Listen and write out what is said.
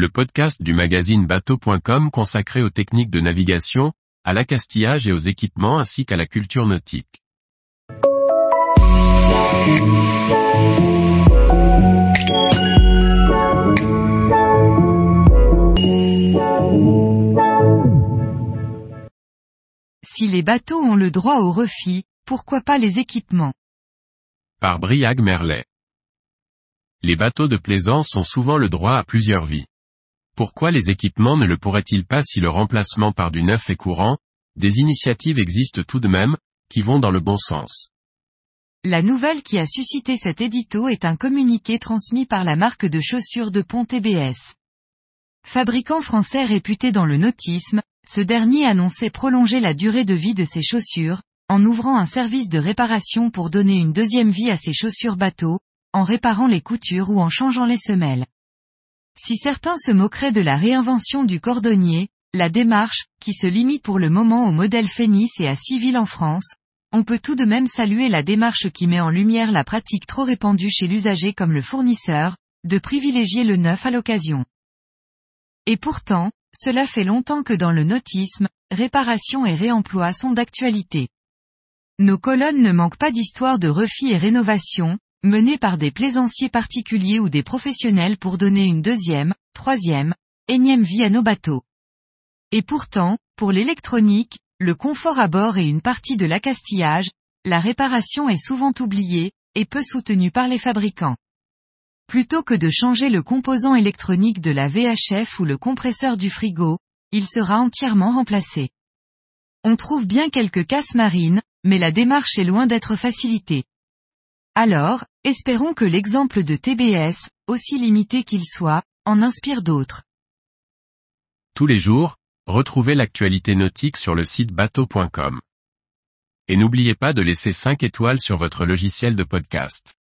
le podcast du magazine bateau.com consacré aux techniques de navigation, à l'accastillage et aux équipements ainsi qu'à la culture nautique. Si les bateaux ont le droit au refit, pourquoi pas les équipements? Par Briag Merlet. Les bateaux de plaisance ont souvent le droit à plusieurs vies. Pourquoi les équipements ne le pourraient-ils pas si le remplacement par du neuf est courant? Des initiatives existent tout de même, qui vont dans le bon sens. La nouvelle qui a suscité cet édito est un communiqué transmis par la marque de chaussures de pont TBS. Fabricant français réputé dans le nautisme, ce dernier annonçait prolonger la durée de vie de ses chaussures, en ouvrant un service de réparation pour donner une deuxième vie à ses chaussures bateaux, en réparant les coutures ou en changeant les semelles. Si certains se moqueraient de la réinvention du cordonnier, la démarche, qui se limite pour le moment au modèle Phénis et à Civil en France, on peut tout de même saluer la démarche qui met en lumière la pratique trop répandue chez l'usager comme le fournisseur, de privilégier le neuf à l'occasion. Et pourtant, cela fait longtemps que dans le nautisme, réparation et réemploi sont d'actualité. Nos colonnes ne manquent pas d'histoires de refit et rénovation, menées par des plaisanciers particuliers ou des professionnels pour donner une deuxième, troisième, énième vie à nos bateaux. Et pourtant, pour l'électronique, le confort à bord et une partie de l'accastillage, la réparation est souvent oubliée, et peu soutenue par les fabricants. Plutôt que de changer le composant électronique de la VHF ou le compresseur du frigo, il sera entièrement remplacé. On trouve bien quelques casses marines, mais la démarche est loin d'être facilitée. Alors, espérons que l'exemple de TBS, aussi limité qu'il soit, en inspire d'autres. Tous les jours, retrouvez l'actualité nautique sur le site bateau.com. Et n'oubliez pas de laisser 5 étoiles sur votre logiciel de podcast.